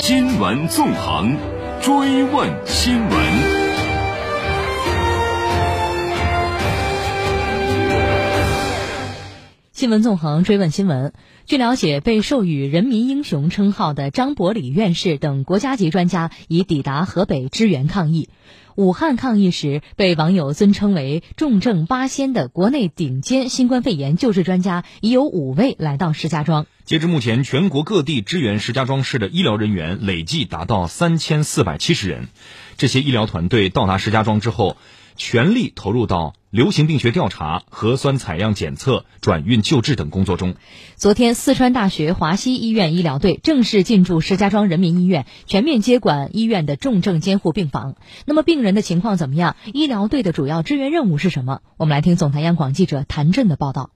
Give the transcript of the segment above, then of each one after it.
新闻纵横，追问新闻。新闻纵横追问新闻。据了解，被授予“人民英雄”称号的张伯礼院士等国家级专家已抵达河北支援抗疫。武汉抗疫时，被网友尊称为“重症八仙”的国内顶尖新冠肺炎救治专家已有五位来到石家庄。截至目前，全国各地支援石家庄市的医疗人员累计达到三千四百七十人。这些医疗团队到达石家庄之后，全力投入到流行病学调查、核酸采样检测、转运救治等工作中。昨天，四川大学华西医院医疗队正式进驻石家庄人民医院，全面接管医院的重症监护病房。那么，病人的情况怎么样？医疗队的主要支援任务是什么？我们来听总台央广记者谭震的报道。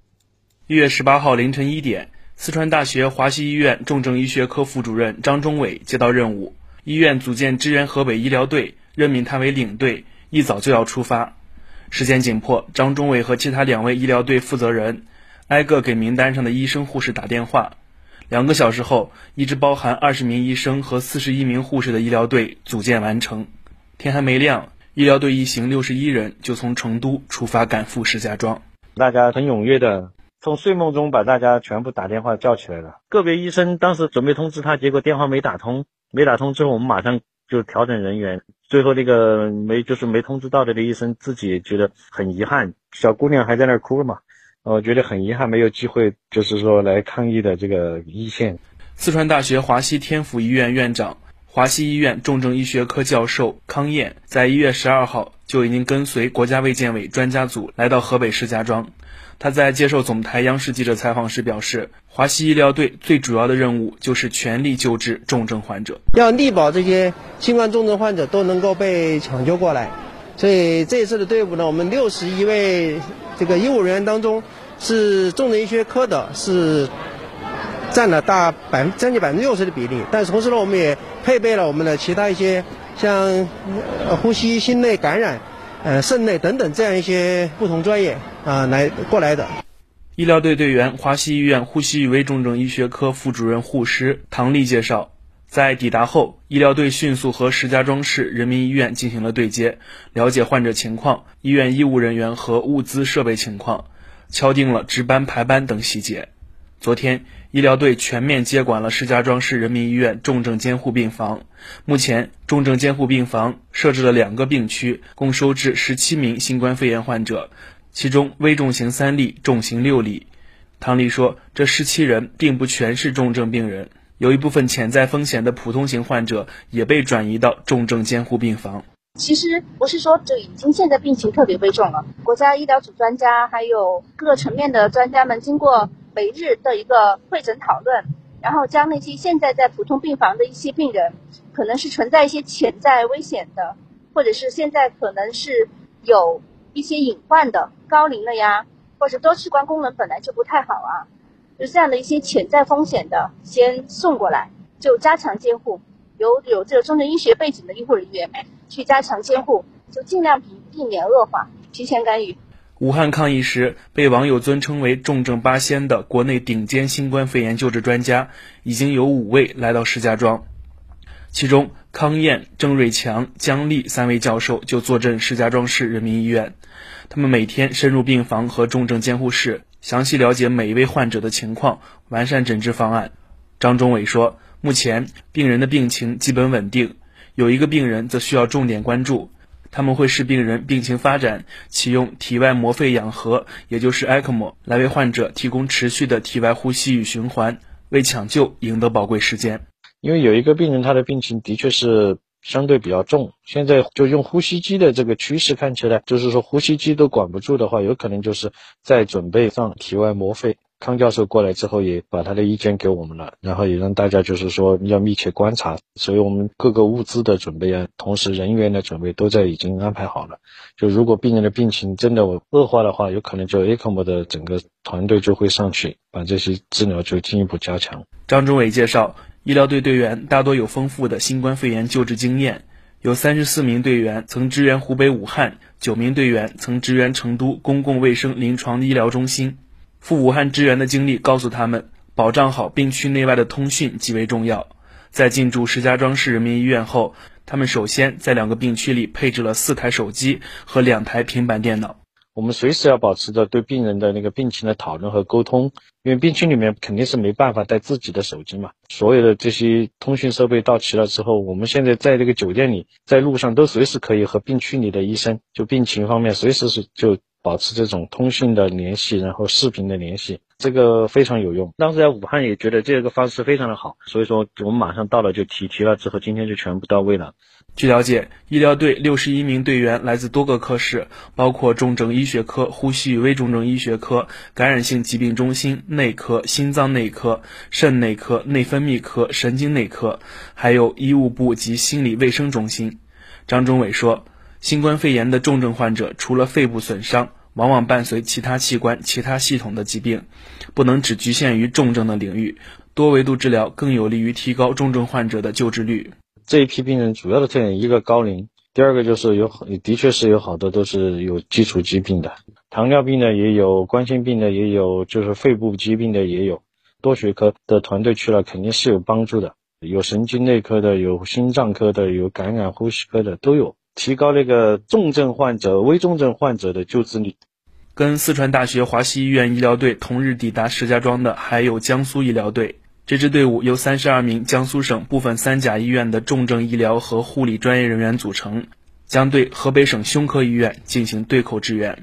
一月十八号凌晨一点，四川大学华西医院重症医学科副主任张忠伟接到任务，医院组建支援河北医疗队，任命他为领队。一早就要出发，时间紧迫，张忠伟和其他两位医疗队负责人挨个给名单上的医生护士打电话。两个小时后，一支包含二十名医生和四十一名护士的医疗队组建完成。天还没亮，医疗队一行六十一人就从成都出发赶赴石家庄。大家很踊跃的从睡梦中把大家全部打电话叫起来了。个别医生当时准备通知他，结果电话没打通，没打通之后，我们马上。就调整人员，最后那个没就是没通知到的那医生自己觉得很遗憾，小姑娘还在那儿哭了嘛，我觉得很遗憾没有机会，就是说来抗疫的这个一线。四川大学华西天府医院院长、华西医院重症医学科教授康燕，在一月十二号就已经跟随国家卫健委专家组来到河北石家庄。他在接受总台央视记者采访时表示，华西医疗队最主要的任务就是全力救治重症患者，要力保这些新冠重症患者都能够被抢救过来。所以这一次的队伍呢，我们六十一位这个医务人员当中，是重症医学科的，是占了大百分将近百分之六十的比例。但同时呢，我们也配备了我们的其他一些像呼吸、心内感染。呃，肾内等等这样一些不同专业啊，来过来的。医疗队队员华西医院呼吸与危重症医学科副主任护师唐丽介绍，在抵达后，医疗队迅速和石家庄市人民医院进行了对接，了解患者情况、医院医务人员和物资设备情况，敲定了值班排班等细节。昨天，医疗队全面接管了石家庄市人民医院重症监护病房。目前，重症监护病房设置了两个病区，共收治十七名新冠肺炎患者，其中危重型三例，重型六例。唐丽说：“这十七人并不全是重症病人，有一部分潜在风险的普通型患者也被转移到重症监护病房。其实不是说这已经现在病情特别危重了，国家医疗组专家还有各个层面的专家们经过。”每日的一个会诊讨论，然后将那些现在在普通病房的一些病人，可能是存在一些潜在危险的，或者是现在可能是有一些隐患的，高龄了呀，或者多器官功能本来就不太好啊，就这样的一些潜在风险的，先送过来，就加强监护，由有这个重症医学背景的医护人员去加强监护，就尽量避避免恶化，提前干预。武汉抗疫时被网友尊称为“重症八仙”的国内顶尖新冠肺炎救治专家，已经有五位来到石家庄。其中，康燕、郑瑞强、姜丽三位教授就坐镇石家庄市人民医院。他们每天深入病房和重症监护室，详细了解每一位患者的情况，完善诊治方案。张忠伟说：“目前病人的病情基本稳定，有一个病人则需要重点关注。”他们会视病人病情发展，启用体外膜肺氧合，也就是 ECMO，来为患者提供持续的体外呼吸与循环，为抢救赢得宝贵时间。因为有一个病人，他的病情的确是相对比较重，现在就用呼吸机的这个趋势看起来，就是说呼吸机都管不住的话，有可能就是在准备上体外膜肺。康教授过来之后，也把他的意见给我们了，然后也让大家就是说要密切观察，所以我们各个物资的准备啊，同时人员的准备都在已经安排好了。就如果病人的病情真的恶化的话，有可能就 ECMO 的整个团队就会上去，把这些治疗就进一步加强。张忠伟介绍，医疗队队员大多有丰富的新冠肺炎救治经验，有三十四名队员曾支援湖北武汉，九名队员曾支援成都公共卫生临床医疗中心。赴武汉支援的经历告诉他们，保障好病区内外的通讯极为重要。在进驻石家庄市人民医院后，他们首先在两个病区里配置了四台手机和两台平板电脑。我们随时要保持着对病人的那个病情的讨论和沟通，因为病区里面肯定是没办法带自己的手机嘛。所有的这些通讯设备到齐了之后，我们现在在这个酒店里，在路上都随时可以和病区里的医生就病情方面随时是就保持这种通讯的联系，然后视频的联系，这个非常有用。当时在武汉也觉得这个方式非常的好，所以说我们马上到了就提提了之后，今天就全部到位了。据了解，医疗队六十一名队员来自多个科室，包括重症医学科、呼吸与危重症医学科、感染性疾病中心、内科、心脏内科、肾内科、内分泌科、神经内科，还有医务部及心理卫生中心。张忠伟说，新冠肺炎的重症患者除了肺部损伤，往往伴随其他器官、其他系统的疾病，不能只局限于重症的领域，多维度治疗更有利于提高重症患者的救治率。这一批病人主要的特点，一个高龄，第二个就是有，的确是有好多都是有基础疾病的，糖尿病的也有，冠心病的也有，就是肺部疾病的也有。多学科的团队去了，肯定是有帮助的，有神经内科的，有心脏科的，有感染呼吸科的都有，提高那个重症患者、危重症患者的救治率。跟四川大学华西医院医疗队同日抵达石家庄的，还有江苏医疗队。这支队伍由三十二名江苏省部分三甲医院的重症医疗和护理专业人员组成，将对河北省胸科医院进行对口支援。